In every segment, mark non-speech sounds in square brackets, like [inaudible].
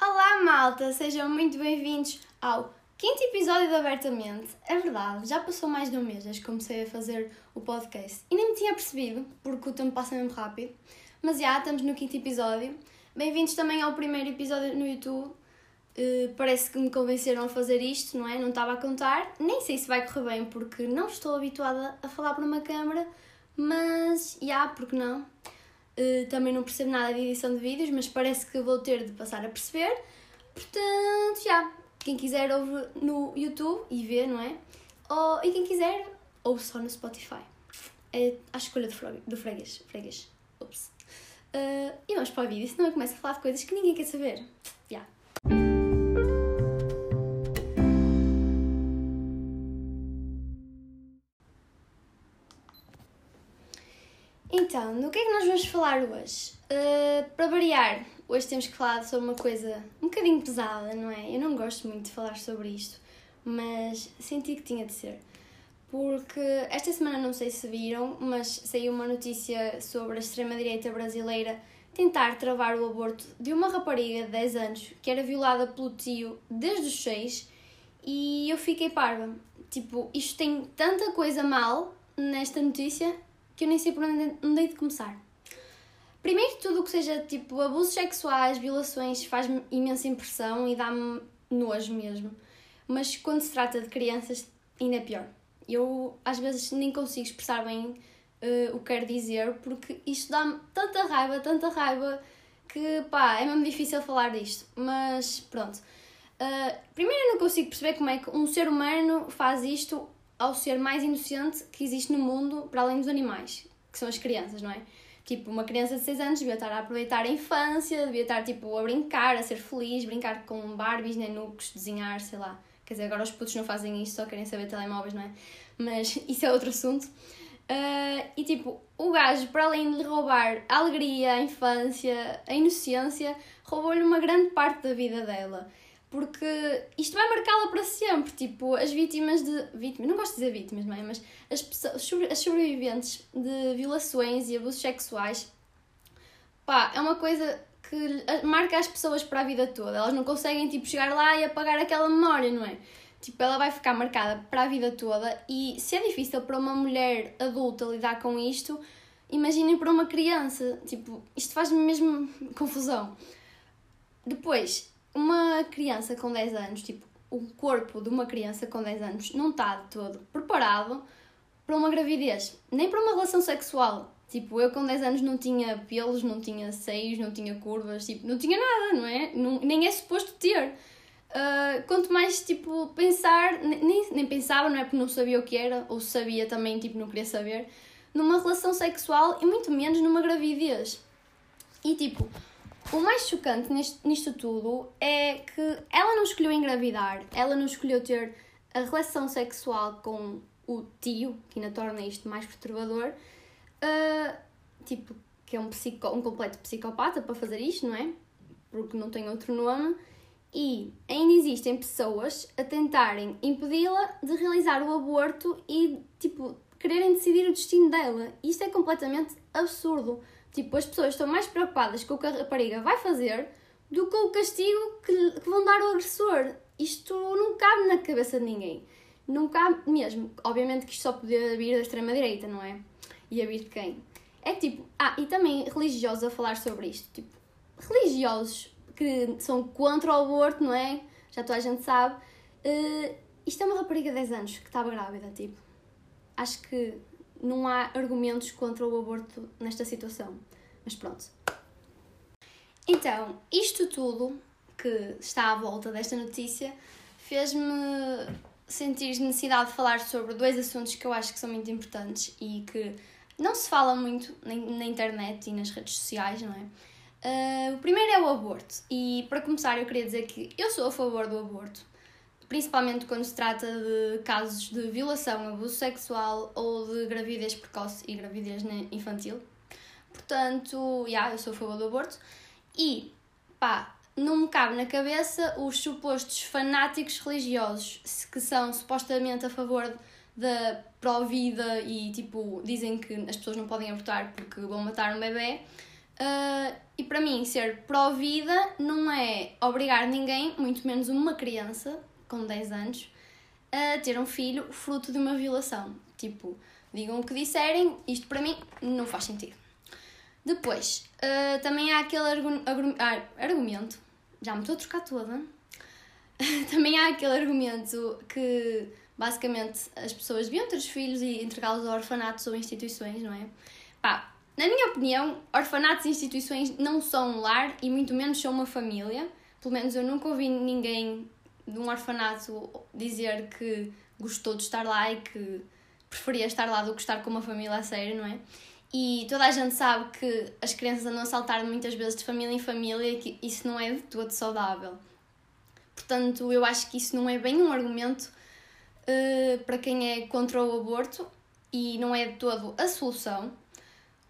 Olá, malta! Sejam muito bem-vindos ao quinto episódio de Abertamente. É verdade, já passou mais de um mês desde que comecei a fazer o podcast e nem me tinha percebido, porque o tempo passa mesmo rápido. Mas já, estamos no quinto episódio. Bem-vindos também ao primeiro episódio no YouTube. Uh, parece que me convenceram a fazer isto, não é? Não estava a contar. Nem sei se vai correr bem, porque não estou habituada a falar para uma câmera, mas, já, porque não? Uh, também não percebo nada de edição de vídeos, mas parece que vou ter de passar a perceber. Portanto, já, quem quiser ouve no YouTube e vê, não é? Ou, e quem quiser, ouve só no Spotify. É a escolha do, do freguês. freguês. Ups. Uh, e vamos para o vídeo, senão eu começo a falar de coisas que ninguém quer saber. Já. Então, do que é que nós vamos falar hoje? Uh, para variar, hoje temos que falar sobre uma coisa um bocadinho pesada, não é? Eu não gosto muito de falar sobre isto, mas senti que tinha de ser. Porque esta semana, não sei se viram, mas saiu uma notícia sobre a extrema-direita brasileira tentar travar o aborto de uma rapariga de 10 anos que era violada pelo tio desde os 6 e eu fiquei parva. Tipo, isto tem tanta coisa mal nesta notícia que eu nem sei por onde, hei de começar. Primeiro, tudo o que seja tipo abusos sexuais, violações, faz-me imensa impressão e dá-me nojo mesmo. Mas quando se trata de crianças, ainda é pior. Eu às vezes nem consigo expressar bem uh, o que quero dizer porque isto dá-me tanta raiva, tanta raiva que pá, é mesmo difícil falar disto. Mas pronto. Uh, primeiro, eu não consigo perceber como é que um ser humano faz isto ao ser mais inocente que existe no mundo, para além dos animais, que são as crianças, não é? Tipo, uma criança de 6 anos devia estar a aproveitar a infância, devia estar tipo a brincar, a ser feliz, brincar com Barbies, nenucos, desenhar, sei lá. Quer dizer, agora os putos não fazem isso, só querem saber telemóveis, não é? Mas [laughs] isso é outro assunto. Uh, e tipo, o gajo, para além de lhe roubar a alegria, a infância, a inocência, roubou-lhe uma grande parte da vida dela porque isto vai marcá-la para sempre. Tipo, as vítimas de. Vítimas, não gosto de dizer vítimas, não é? Mas as, pessoas, as sobreviventes de violações e abusos sexuais, pá, é uma coisa que marca as pessoas para a vida toda. Elas não conseguem, tipo, chegar lá e apagar aquela memória, não é? Tipo, ela vai ficar marcada para a vida toda e se é difícil para uma mulher adulta lidar com isto, imaginem para uma criança. Tipo, isto faz-me mesmo [laughs] confusão. Depois, uma criança com 10 anos, tipo, o corpo de uma criança com 10 anos não está de todo preparado para uma gravidez, nem para uma relação sexual. Tipo, eu com 10 anos não tinha pelos, não tinha seios, não tinha curvas, tipo, não tinha nada, não é? Não, nem é suposto ter. Uh, quanto mais, tipo, pensar, nem, nem pensava, não é? Porque não sabia o que era, ou sabia também, tipo, não queria saber, numa relação sexual e muito menos numa gravidez. E, tipo, o mais chocante neste, nisto tudo é que ela não escolheu engravidar, ela não escolheu ter a relação sexual com o tio, que ainda torna isto mais perturbador, uh, tipo, que é um, psico, um completo psicopata para fazer isto, não é? Porque não tem outro nome. E ainda existem pessoas a tentarem impedi-la de realizar o aborto e, tipo, quererem decidir o destino dela. Isto é completamente absurdo. Tipo, as pessoas estão mais preocupadas com o que a rapariga vai fazer do que com o castigo que, que vão dar ao agressor. Isto não cabe na cabeça de ninguém. Não cabe mesmo. Obviamente que isto só podia vir da extrema-direita, não é? E a vir de quem? É tipo. Ah, e também religiosos a falar sobre isto. Tipo, religiosos que são contra o aborto, não é? Já toda a gente sabe. Uh, isto é uma rapariga de 10 anos que estava grávida, tipo. Acho que não há argumentos contra o aborto nesta situação. Mas pronto. Então, isto tudo que está à volta desta notícia fez-me sentir necessidade de falar sobre dois assuntos que eu acho que são muito importantes e que não se fala muito na internet e nas redes sociais, não é? Uh, o primeiro é o aborto. E para começar, eu queria dizer que eu sou a favor do aborto principalmente quando se trata de casos de violação, abuso sexual ou de gravidez precoce e gravidez infantil. Portanto, já, yeah, eu sou a favor do aborto. E, pá, não me cabe na cabeça os supostos fanáticos religiosos que são supostamente a favor da pró-vida e tipo dizem que as pessoas não podem abortar porque vão matar um bebê. Uh, e para mim, ser pró-vida não é obrigar ninguém, muito menos uma criança com 10 anos, a ter um filho fruto de uma violação. Tipo, digam o que disserem, isto para mim não faz sentido. Depois, uh, também há aquele argu ah, argumento, já me estou a trocar toda. [laughs] também há aquele argumento que basicamente as pessoas deviam ter os filhos e entregá-los a orfanatos ou instituições, não é? Pá, na minha opinião, orfanatos e instituições não são um lar e muito menos são uma família. Pelo menos eu nunca ouvi ninguém de um orfanato dizer que gostou de estar lá e que preferia estar lá do que estar com uma família a sério, não é? E toda a gente sabe que as crianças andam a saltar muitas vezes de família em família e que isso não é de todo saudável. Portanto, eu acho que isso não é bem um argumento uh, para quem é contra o aborto e não é de todo a solução.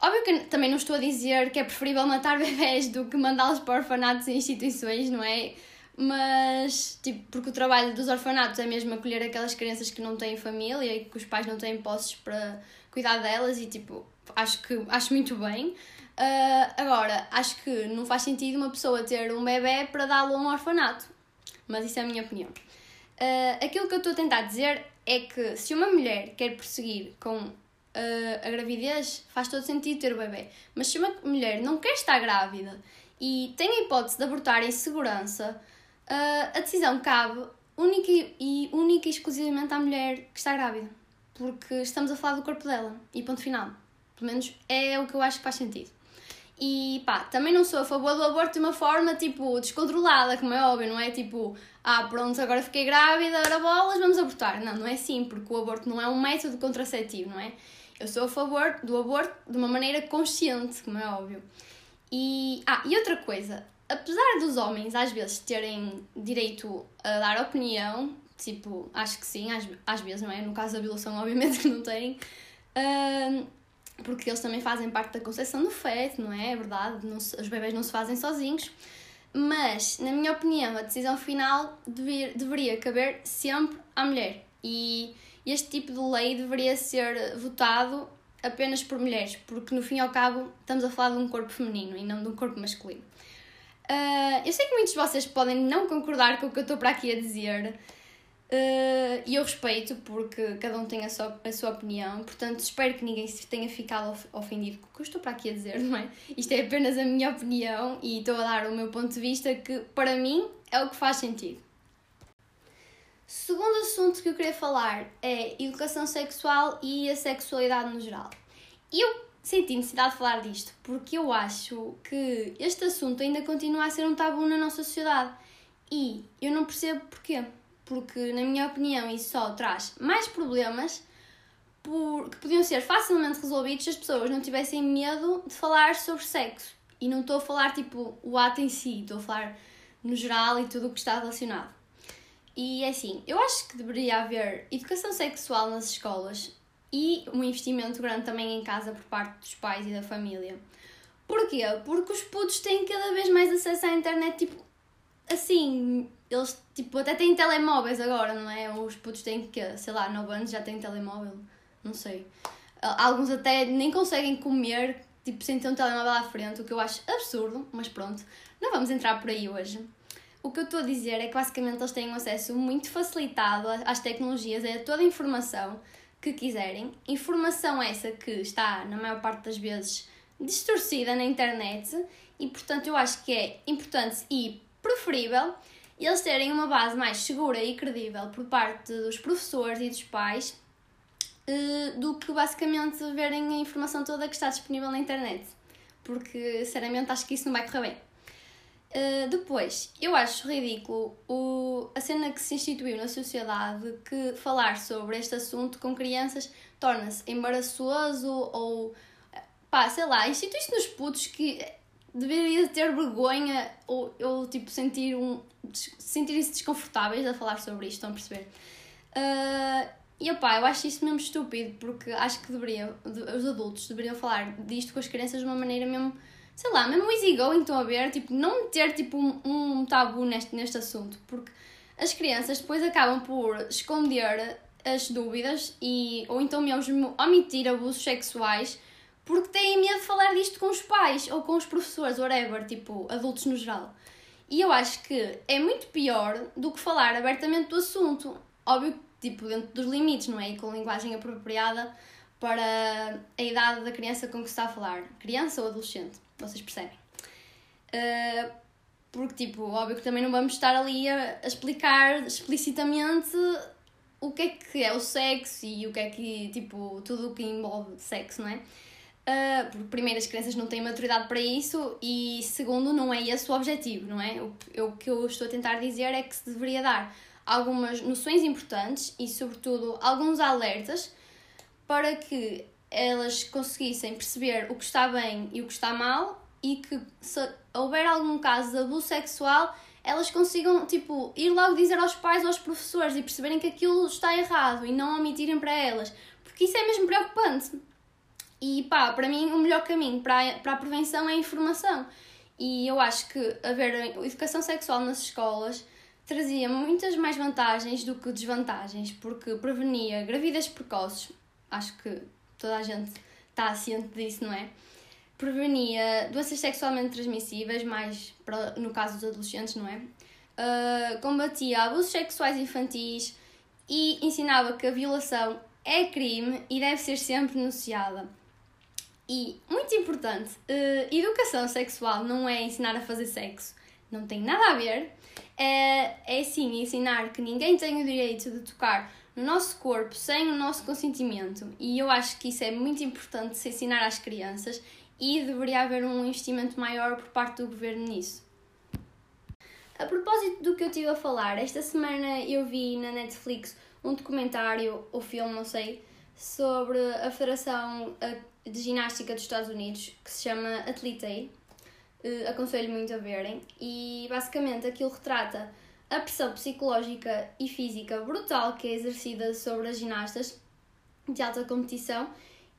Óbvio que também não estou a dizer que é preferível matar [laughs] bebés do que mandá-los para orfanatos e instituições, não é? Mas, tipo, porque o trabalho dos orfanatos é mesmo acolher aquelas crianças que não têm família e que os pais não têm posses para cuidar delas e, tipo, acho que acho muito bem. Uh, agora, acho que não faz sentido uma pessoa ter um bebê para dá-lo a um orfanato. Mas isso é a minha opinião. Uh, aquilo que eu estou a tentar dizer é que se uma mulher quer prosseguir com uh, a gravidez, faz todo sentido ter o bebê. Mas se uma mulher não quer estar grávida e tem a hipótese de abortar em segurança, a decisão cabe única e, única e exclusivamente à mulher que está grávida. Porque estamos a falar do corpo dela. E ponto final. Pelo menos é o que eu acho que faz sentido. E pá, também não sou a favor do aborto de uma forma tipo descontrolada, como é óbvio, não é tipo, ah, pronto, agora fiquei grávida, agora bolas, vamos abortar. Não, não é assim, porque o aborto não é um método contraceptivo, não é? Eu sou a favor do aborto de uma maneira consciente, como é óbvio. E, ah, e outra coisa, apesar dos homens às vezes terem direito a dar opinião, tipo, acho que sim, às, às vezes, não é? No caso da violação, [laughs] obviamente que não tem, uh, porque eles também fazem parte da concepção do feto, não é? É verdade, não se, os bebês não se fazem sozinhos. Mas, na minha opinião, a decisão final deveria caber sempre à mulher. E este tipo de lei deveria ser votado apenas por mulheres, porque no fim e ao cabo estamos a falar de um corpo feminino e não de um corpo masculino. Uh, eu sei que muitos de vocês podem não concordar com o que eu estou para aqui a dizer, uh, e eu respeito, porque cada um tem a sua, a sua opinião, portanto espero que ninguém se tenha ficado ofendido com o que eu estou para aqui a dizer, não é? Isto é apenas a minha opinião e estou a dar o meu ponto de vista que, para mim, é o que faz sentido. Segundo assunto que eu queria falar é educação sexual e a sexualidade no geral. Eu senti necessidade de falar disto porque eu acho que este assunto ainda continua a ser um tabu na nossa sociedade e eu não percebo porquê. Porque, na minha opinião, isso só traz mais problemas por, que podiam ser facilmente resolvidos se as pessoas não tivessem medo de falar sobre sexo. E não estou a falar tipo o ato em si, estou a falar no geral e tudo o que está relacionado. E é assim, eu acho que deveria haver educação sexual nas escolas e um investimento grande também em casa por parte dos pais e da família. Porquê? Porque os putos têm cada vez mais acesso à internet, tipo, assim, eles, tipo, até têm telemóveis agora, não é? Os putos têm, que, sei lá, 9 anos já têm telemóvel, não sei. Alguns até nem conseguem comer, tipo, sem ter um telemóvel à frente, o que eu acho absurdo, mas pronto, não vamos entrar por aí hoje. O que eu estou a dizer é que basicamente eles têm um acesso muito facilitado às tecnologias, a toda a informação que quiserem. Informação essa que está, na maior parte das vezes, distorcida na internet e, portanto, eu acho que é importante e preferível eles terem uma base mais segura e credível por parte dos professores e dos pais eh, do que basicamente verem a informação toda que está disponível na internet. Porque, sinceramente, acho que isso não vai correr bem. Uh, depois, eu acho ridículo o, a cena que se instituiu na sociedade que falar sobre este assunto com crianças torna-se embaraçoso ou pá, sei lá, institui-se nos putos que deveria ter vergonha ou, ou tipo sentir um sentirem-se desconfortáveis a falar sobre isto, estão a perceber? Uh, e opá, eu acho isso mesmo estúpido porque acho que deveria, os adultos deveriam falar disto com as crianças de uma maneira mesmo sei lá, mesmo easygoing estão a ver, tipo, não ter tipo um, um tabu neste, neste assunto, porque as crianças depois acabam por esconder as dúvidas e, ou então mesmo omitir abusos sexuais porque têm medo de falar disto com os pais ou com os professores, whatever, tipo, adultos no geral. E eu acho que é muito pior do que falar abertamente do assunto. Óbvio que, tipo, dentro dos limites, não é? E com linguagem apropriada para a idade da criança com que se está a falar. Criança ou adolescente, vocês percebem. Uh, porque, tipo, óbvio que também não vamos estar ali a, explicar explicitamente o que é que é o sexo e o que é que, tipo, tudo o que envolve sexo, não é? Uh, porque, primeiro, as crianças não têm maturidade para isso e, segundo, não é esse o objetivo, não é? O, o que eu estou a tentar dizer é que se deveria dar algumas noções importantes e, sobretudo, alguns alertas para que elas conseguissem perceber o que está bem e o que está mal e que, se houver algum caso de abuso sexual, elas consigam, tipo, ir logo dizer aos pais ou aos professores e perceberem que aquilo está errado e não omitirem para elas. Porque isso é mesmo preocupante. E pá, para mim o melhor caminho para a, para a prevenção é a informação. E eu acho que haver educação sexual nas escolas trazia muitas mais vantagens do que desvantagens, porque prevenia gravidez precoces, acho que toda a gente está ciente disso, não é? Prevenia doenças sexualmente transmissíveis, mais no caso dos adolescentes, não é? Uh, combatia abusos sexuais infantis e ensinava que a violação é crime e deve ser sempre denunciada. E, muito importante, uh, educação sexual não é ensinar a fazer sexo, não tem nada a ver. É, é sim ensinar que ninguém tem o direito de tocar no nosso corpo sem o nosso consentimento. E eu acho que isso é muito importante se ensinar às crianças e deveria haver um investimento maior por parte do governo nisso. A propósito do que eu estive a falar, esta semana eu vi na Netflix um documentário, ou filme, não sei, sobre a Federação de Ginástica dos Estados Unidos, que se chama Athletes. Uh, aconselho muito a verem. E basicamente aquilo retrata a pressão psicológica e física brutal que é exercida sobre as ginastas de alta competição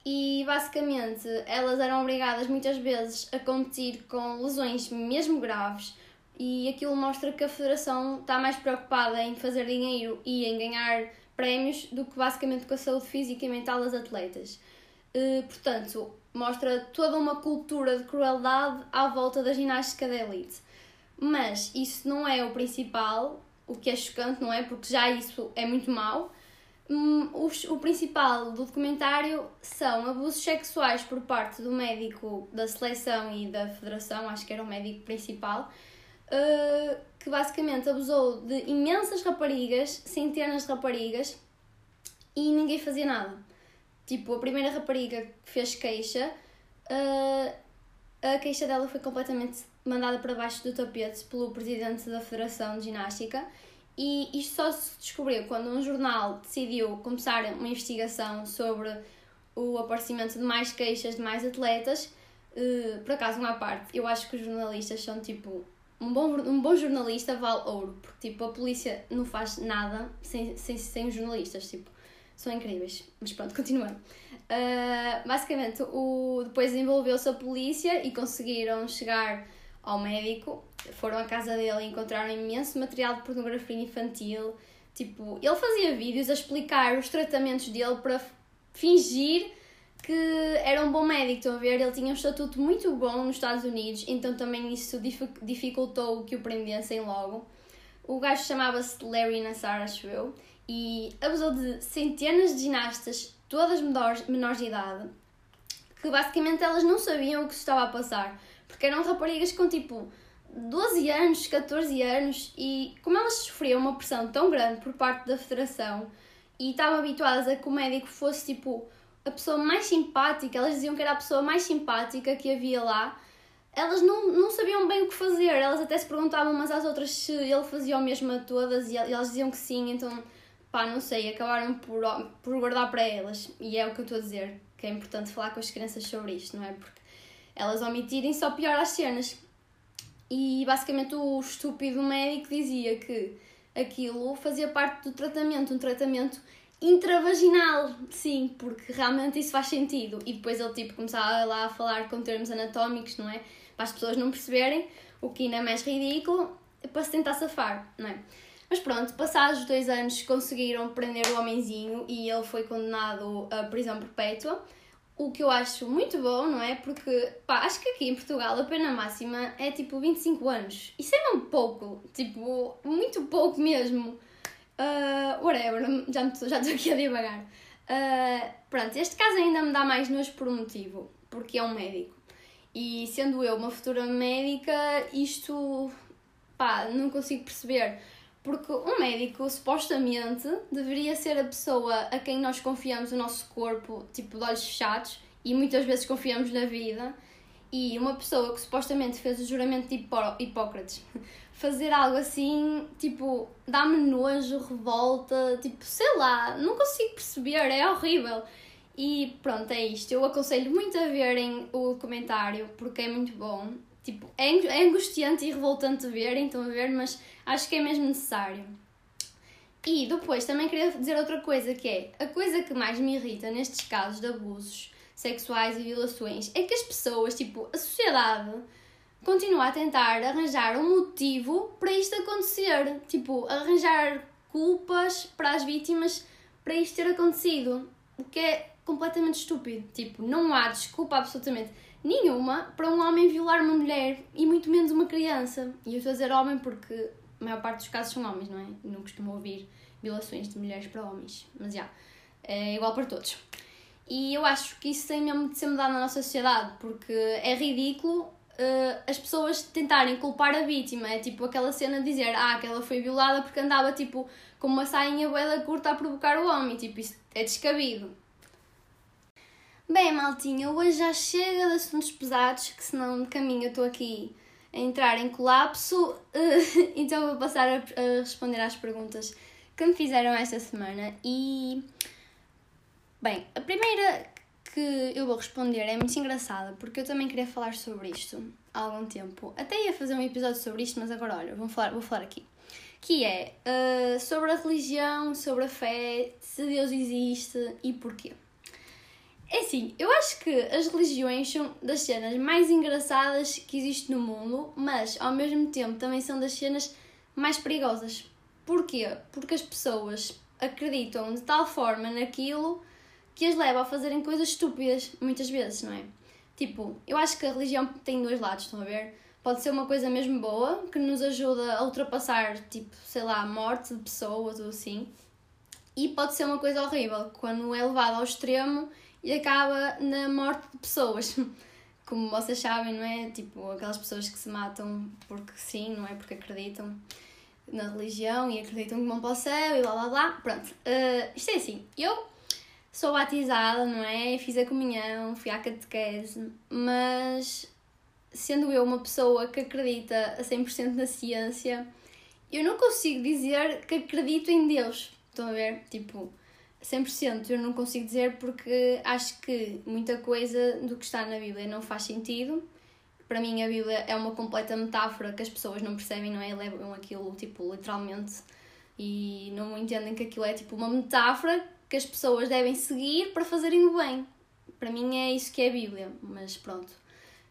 e basicamente elas eram obrigadas muitas vezes a competir com lesões mesmo graves e aquilo mostra que a federação está mais preocupada em fazer dinheiro e em ganhar prémios do que basicamente com a saúde física e mental das atletas. Uh, portanto, mostra toda uma cultura de crueldade à volta da ginástica da elite. Mas isso não é o principal, o que é chocante, não é? Porque já isso é muito mau. Um, o, principal do documentário são abusos sexuais por parte do médico da seleção e da federação, acho que era o médico principal, uh, que basicamente abusou de imensas raparigas, centenas de raparigas, e ninguém fazia nada. Tipo, a primeira rapariga que fez queixa, uh, a queixa dela foi completamente mandada para baixo do tapete pelo presidente da Federação de Ginástica e isto só se descobriu quando um jornal decidiu começar uma investigação sobre o aparecimento de mais queixas de mais atletas. Uh, por acaso, uma parte, eu acho que os jornalistas são tipo um bom, um bom jornalista vale ouro, porque tipo, a polícia não faz nada sem, sem, sem os jornalistas, tipo, são incríveis. Mas pronto, continuando. Uh, basicamente, o, depois envolveu-se a polícia e conseguiram chegar ao médico. Foram à casa dele e encontraram imenso material de pornografia infantil. Tipo, ele fazia vídeos a explicar os tratamentos dele para fingir que era um bom médico, estão a ver? Ele tinha um estatuto muito bom nos Estados Unidos, então também isso dificultou que o prendessem logo. O gajo chamava-se Larry Nassar, acho eu, e abusou de centenas de ginastas, todas menores, menores de idade, que basicamente elas não sabiam o que se estava a passar, porque eram raparigas com tipo 12 anos, 14 anos, e como elas sofriam uma pressão tão grande por parte da federação e estavam habituadas a que o médico fosse tipo a pessoa mais simpática, elas diziam que era a pessoa mais simpática que havia lá, elas não, não sabiam bem o que fazer, elas até se perguntavam umas às outras se ele fazia o mesmo a todas e elas diziam que sim, então pá, não sei, acabaram por, por guardar para elas. E é o que eu estou a dizer, que é importante falar com as crianças sobre isto, não é? Porque elas omitirem só pior as cenas. E basicamente o estúpido médico dizia que aquilo fazia parte do tratamento, um tratamento intravaginal, sim, porque realmente isso faz sentido. E depois ele tipo começava lá a falar com termos anatómicos, não é? Para as pessoas não perceberem, o que ainda é mais ridículo, para se tentar safar, não é? Mas pronto, passados dois anos conseguiram prender o homenzinho e ele foi condenado à prisão perpétua. O que eu acho muito bom, não é? Porque, pá, acho que aqui em Portugal a pena máxima é tipo 25 anos. Isso é mesmo pouco, tipo, muito pouco mesmo. Uh, whatever, já estou já aqui a divagar. Uh, pronto, este caso ainda me dá mais nojo por um motivo, porque é um médico. E sendo eu uma futura médica, isto, pá, não consigo perceber. Porque um médico, supostamente, deveria ser a pessoa a quem nós confiamos o nosso corpo, tipo, de olhos fechados, e muitas vezes confiamos na vida. E uma pessoa que supostamente fez o juramento de Hipó Hipócrates [laughs] fazer algo assim, tipo, dá-me nojo, revolta, tipo, sei lá, não consigo perceber, é horrível. E pronto, é isto. Eu aconselho muito a verem o documentário porque é muito bom. Tipo, é, é angustiante e revoltante ver, então a ver, mas acho que é mesmo necessário. E depois também queria dizer outra coisa que é a coisa que mais me irrita nestes casos de abusos sexuais e violações é que as pessoas, tipo, a sociedade continua a tentar arranjar um motivo para isto acontecer. Tipo, arranjar culpas para as vítimas para isto ter acontecido. O que é completamente estúpido. Tipo, não há desculpa absolutamente nenhuma para um homem violar uma mulher e muito menos uma criança. E eu estou a dizer homem porque a maior parte dos casos são homens, não é? Não costumo ouvir violações de mulheres para homens. Mas já, é igual para todos. E eu acho que isso tem mesmo de ser mudado na nossa sociedade, porque é ridículo uh, as pessoas tentarem culpar a vítima. É tipo aquela cena de dizer ah, que ela foi violada porque andava tipo com uma sainha boeda curta a provocar o homem. Tipo, isso é descabido. Bem, maltinha, hoje já chega de assuntos pesados, que senão de caminho eu estou aqui a entrar em colapso, [laughs] então vou passar a, responder às perguntas que me fizeram esta semana. E, bem, a primeira que eu vou responder é muito engraçada, porque eu também queria falar sobre isto há algum tempo. Até ia fazer um episódio sobre isto, mas agora, olha, vou falar, vou falar aqui. Que é uh, sobre a religião, sobre a fé, se Deus existe e porquê. É assim, eu acho que as religiões são das cenas mais engraçadas que existe no mundo, mas ao mesmo tempo também são das cenas mais perigosas. Porquê? Porque as pessoas acreditam de tal forma naquilo que as leva a fazerem coisas estúpidas, muitas vezes, não é? Tipo, eu acho que a religião tem dois lados, estão a ver? Pode ser uma coisa mesmo boa, que nos ajuda a ultrapassar, tipo, sei lá, a morte de pessoas ou assim. E pode ser uma coisa horrível, quando é levado ao extremo e acaba na morte de pessoas. [laughs] Como vocês sabem, não é? Tipo, aquelas pessoas que se matam porque sim, não é? Porque acreditam na religião e acreditam que vão para o céu e blá blá blá. Pronto, uh, isto é assim. Eu sou batizada, não é? Fiz a comunhão, fui à catequese, mas sendo eu uma pessoa que acredita a 100% na ciência, eu não consigo dizer que acredito em Deus. Estão a ver? Tipo, 100% eu não consigo dizer porque acho que muita coisa do que está na Bíblia não faz sentido. Para mim, a Bíblia é uma completa metáfora que as pessoas não percebem, não é? Levam aquilo, tipo, literalmente e não entendem que aquilo é, tipo, uma metáfora que as pessoas devem seguir para fazerem o bem. Para mim, é isso que é a Bíblia, mas pronto,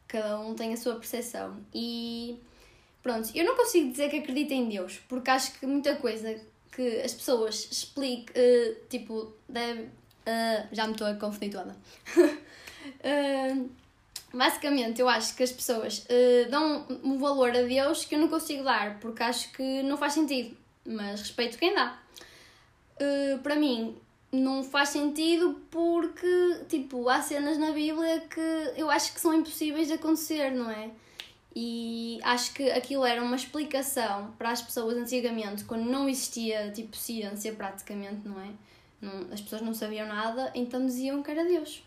cada um tem a sua percepção. E pronto, eu não consigo dizer que acredito em Deus, porque acho que muita coisa que as pessoas expliquem, uh, tipo, deve, uh, já me estou a confundir toda. uh, [laughs] basicamente, eu acho que as pessoas dão um valor a Deus que eu não consigo dar, porque acho que não faz sentido, mas respeito quem dá. Para mim, não faz sentido porque, tipo, há cenas na Bíblia que eu acho que são impossíveis de acontecer, não é? E acho que aquilo era uma explicação para as pessoas antigamente, quando não existia tipo ciência praticamente, não é? Não, as pessoas não sabiam nada, então diziam que era Deus.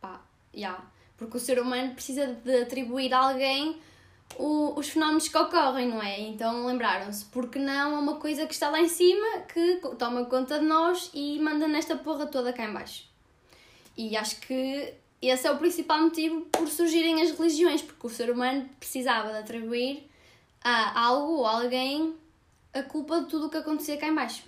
Pá, já. Yeah. Porque o ser humano precisa de atribuir a alguém o, os fenómenos que ocorrem, não é? Então lembraram-se, porque não é uma coisa que está lá em cima que toma conta de nós e manda nesta porra toda cá em baixo. E acho que esse é o principal motivo por surgirem as religiões, porque o ser humano precisava de atribuir a algo ou alguém a culpa de tudo o que acontecia cá em baixo.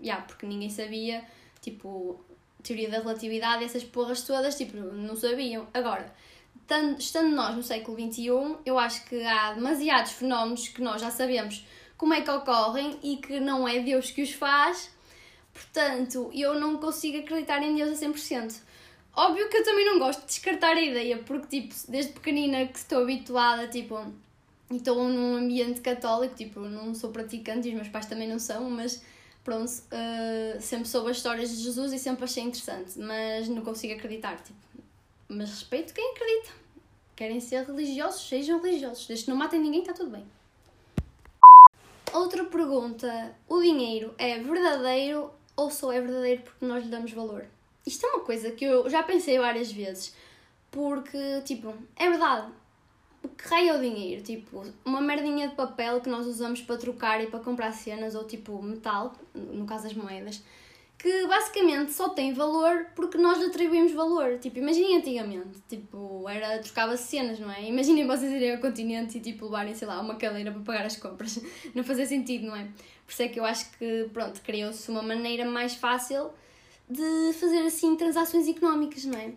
Yeah, porque ninguém sabia, tipo, teoria da relatividade essas porras todas, tipo, não sabiam. Agora, estando nós no século XXI, eu acho que há demasiados fenómenos que nós já sabemos como é que ocorrem e que não é Deus que os faz. Portanto, eu não consigo acreditar em Deus a 100%. Óbvio que eu também não gosto de descartar a ideia, porque, tipo, desde pequenina que estou habituada, tipo, e estou num ambiente católico, tipo, não sou praticante e os meus pais também não são, mas pronto, uh, sempre soube as histórias de Jesus e sempre achei interessante, mas não consigo acreditar, tipo, mas respeito quem acredita. Querem ser religiosos, sejam religiosos, desde que não matem ninguém, está tudo bem. Outra pergunta: o dinheiro é verdadeiro ou só é verdadeiro porque nós lhe damos valor? Isto é uma coisa que eu já pensei várias vezes, porque, tipo, é verdade, o que raio é o dinheiro? Tipo, uma merdinha de papel que nós usamos para trocar e para comprar cenas, ou tipo metal, no caso das moedas, que basicamente só tem valor porque nós lhe atribuímos valor. Tipo, imaginem antigamente, tipo, era trocava cenas, não é? Imaginem vocês irem ao continente e tipo levarem, sei lá, uma cadeira para pagar as compras. [laughs] Não fazia sentido, não é? Por isso é que eu acho que, pronto, criou-se uma maneira mais fácil de fazer assim transações económicas, não é?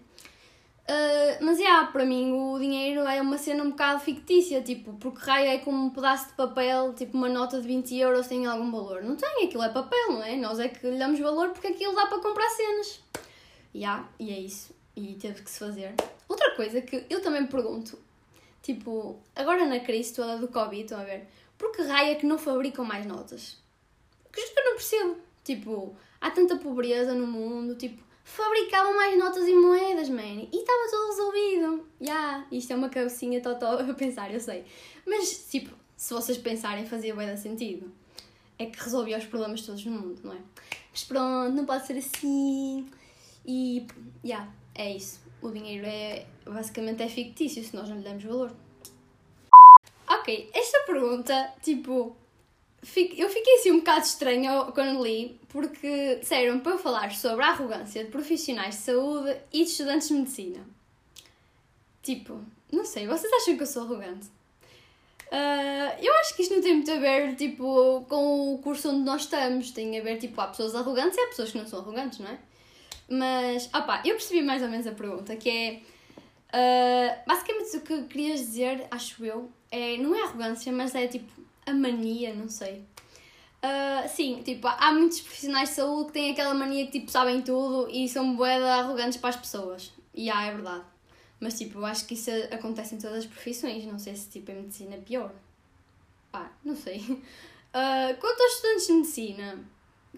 Uh, mas, yeah, para mim o dinheiro é uma cena um bocado fictícia, tipo, porque raio é como um pedaço de papel, tipo uma nota de 20 euros tem algum valor. Não tem, aquilo é papel, não é? Nós é que lhe damos valor porque aquilo dá para comprar cenas. Yeah, e é isso. E teve que se fazer. Outra coisa que eu também me pergunto, tipo, agora na crise toda do Covid, estão a ver, por que raio é que não fabricam mais notas? Que eu não percebo. Tipo, há tanta pobreza no mundo, tipo, fabricavam mais notas e moedas, man. E estava tudo resolvido. Já, yeah, isto é uma cabecinha totó [laughs] a pensar, eu sei. Mas, tipo, se vocês pensarem, fazia bem sentido. É que resolvia os problemas todos no mundo, não é? Mas pronto, não pode ser assim. E, já, yeah, é isso. O dinheiro é, basicamente, é fictício se nós não lhe damos valor. Ok, esta pergunta, tipo, eu fiquei assim um bocado estranha quando li, porque disseram para eu falar sobre a arrogância de profissionais de saúde e de estudantes de medicina. Tipo, não sei, vocês acham que eu sou arrogante? Uh, eu acho que isto não tem muito a ver, tipo, com o curso onde nós estamos. Tem a ver, tipo, há pessoas arrogantes e há pessoas que não são arrogantes, não é? Mas, opá, eu percebi mais ou menos a pergunta, que é... Uh, basicamente o que querias dizer, acho eu, é, não é arrogância, mas é, tipo, a mania, não sei. Uh, sim, tipo, há muitos profissionais de saúde que têm aquela mania que tipo, sabem tudo e são boeda arrogantes para as pessoas. E há, é verdade. Mas tipo, eu acho que isso acontece em todas as profissões. Não sei se tipo, em medicina é pior. Pá, não sei. Uh, [laughs] quanto aos estudantes de medicina,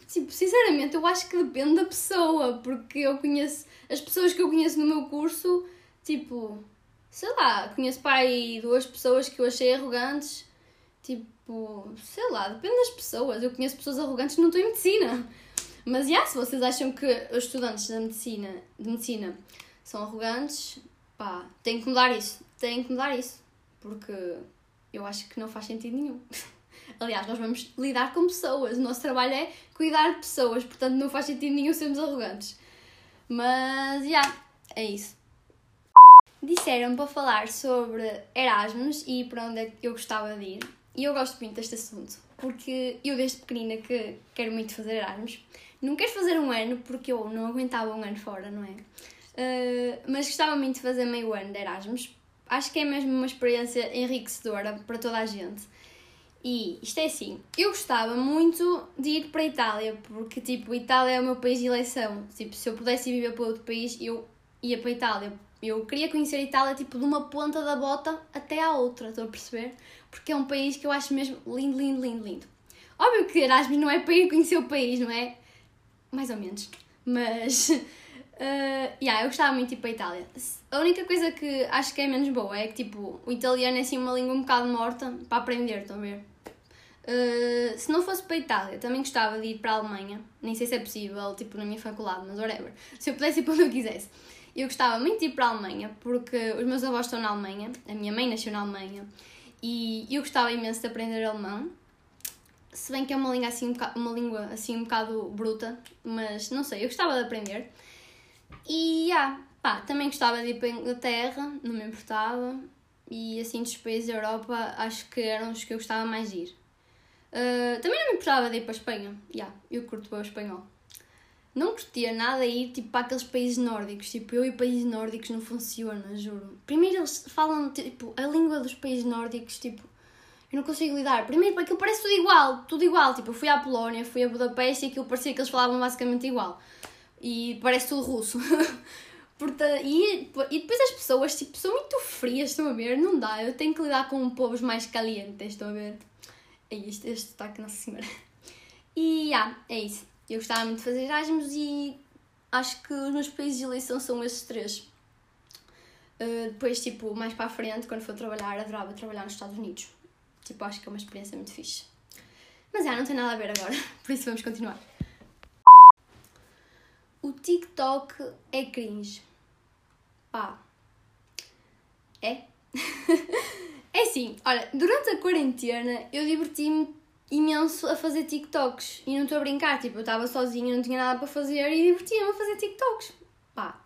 tipo, sinceramente, eu acho que depende da pessoa. Porque eu conheço, as pessoas que eu conheço no meu curso, tipo, sei lá, conheço pai duas pessoas que eu achei arrogantes. Tipo, Tipo, sei lá, depende das pessoas. Eu conheço pessoas arrogantes que não estão em medicina. Mas, já, yeah, se vocês acham que os estudantes da medicina, de medicina são arrogantes, pá, tem que mudar isso. Tem que mudar isso. Porque eu acho que não faz sentido nenhum. [laughs] Aliás, nós vamos lidar com pessoas. O nosso trabalho é cuidar de pessoas. Portanto, não faz sentido nenhum sermos arrogantes. Mas, já, yeah, é isso. Disseram para falar sobre Erasmus e para onde é que eu gostava de ir. E eu gosto muito deste assunto, porque eu desde pequenina que quero muito fazer Erasmus. Não quero fazer um ano, porque eu não aguentava um ano fora, não é? Uh, mas gostava muito de fazer meio ano de Erasmus. Acho que é mesmo uma experiência enriquecedora para toda a gente. E isto é assim, eu gostava muito de ir para a Itália, porque tipo, Itália é o meu país de eleição. Tipo, se eu pudesse viver para outro país, eu ia para a Itália. Eu queria conhecer a Itália tipo de uma ponta da bota até à outra, estou a perceber? Porque é um país que eu acho mesmo lindo, lindo, lindo, lindo. Óbvio que Erasmus não é para ir conhecer o país, não é? Mais ou menos. Mas. Uh, [laughs] yeah, eu gostava muito de ir para a Itália. A única coisa que acho que é menos boa é que tipo, o italiano é assim uma língua um bocado morta para aprender, estão a ver? Uh, se não fosse para a Itália, também gostava de ir para a Alemanha. Nem sei se é possível, tipo, na minha faculdade, mas whatever. Se eu pudesse ir para onde eu quisesse. Eu gostava muito de ir para a Alemanha, porque os meus avós estão na Alemanha, a minha mãe nasceu na Alemanha, e eu gostava imenso de aprender alemão. Se bem que é uma língua assim um bocado, uma língua assim um bocado bruta, mas não sei, eu gostava de aprender. E yeah, pá, também gostava de ir para a Inglaterra, não me importava. E assim dos países da Europa, acho que eram os que eu gostava mais de ir. Uh, também não me importava de ir para a Espanha. Yeah, eu curto bem o espanhol não curtia nada ir tipo, para aqueles países nórdicos. Tipo, eu e países nórdicos não funciona, juro. Primeiro eles falam tipo, a língua dos países nórdicos, tipo, Eu não consigo lidar. Primeiro, porque aquilo parece tudo igual, tudo igual. Tipo, eu fui à Polónia, fui a Budapeste e aquilo parecia que eles falavam basicamente igual. E parece tudo russo. [laughs] Portanto, e, e depois as pessoas, tipo, são muito frias, estão a ver? Não dá, eu tenho que lidar com povos mais calientes, estão a ver? É isto, este aqui Nossa Senhora. E, ah, é isso. Eu gostava muito de fazer Erasmus e acho que os meus países de eleição são esses três. Uh, depois, tipo, mais para a frente, quando for trabalhar, adorava trabalhar nos Estados Unidos. Tipo, acho que é uma experiência muito fixe. Mas já, não tem nada a ver agora, [laughs] por isso vamos continuar. O TikTok é cringe. Pá. É? [laughs] é sim, olha, durante a quarentena eu diverti-me imenso a fazer TikToks. E não estou a brincar, tipo, eu estava sozinha, não tinha nada para fazer e divertia-me a fazer TikToks. Pá.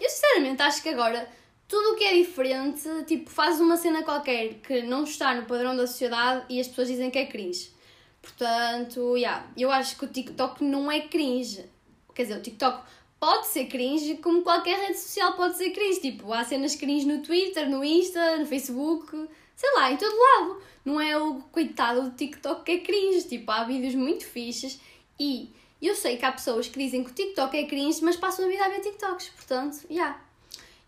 Eu sinceramente acho que agora tudo o que é diferente, tipo, fazes uma cena qualquer que não está no padrão da sociedade e as pessoas dizem que é cringe. Portanto, yeah, eu acho que o TikTok não é cringe. Quer dizer, o TikTok pode ser cringe como qualquer rede social pode ser cringe. Tipo, há cenas cringe no Twitter, no Insta, no Facebook, sei lá, em todo lado. Não é o coitado do TikTok que é cringe. Tipo, há vídeos muito fixes e eu sei que há pessoas que dizem que o TikTok é cringe, mas passam a vida a ver TikToks. Portanto, já. Yeah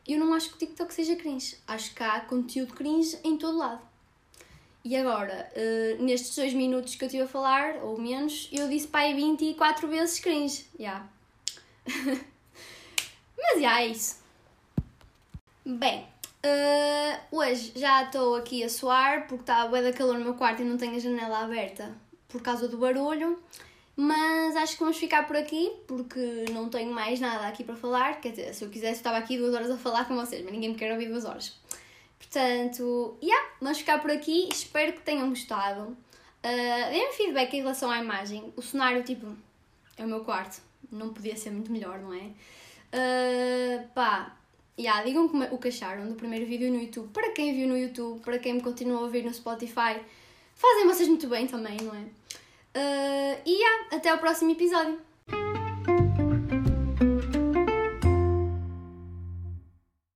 eu não acho que o TikTok seja cringe. Acho que há conteúdo cringe em todo lado. E agora, uh, nestes dois minutos que eu estive a falar, ou menos, eu disse pai 24 vezes cringe. Já. Yeah. [laughs] Mas já yeah, é isso. Bem, uh, hoje já estou aqui a suar porque está a da calor no meu quarto e não tenho a janela aberta por causa do barulho. Mas acho que vamos ficar por aqui porque não tenho mais nada aqui para falar. Quer dizer, se eu quisesse, estava aqui duas horas a falar com vocês, mas ninguém me quer ouvir duas horas. Portanto, yeah, vamos ficar por aqui. Espero que tenham gostado. Uh, Deem-me feedback em relação à imagem. O cenário, tipo, é o meu quarto. Não podia ser muito melhor, não é? Uh, pá, yeah, digam como, o que acharam do primeiro vídeo no YouTube. Para quem viu no YouTube, para quem me continua a ouvir no Spotify, fazem vocês muito bem também, não é? Uh, e yeah, até o próximo episódio.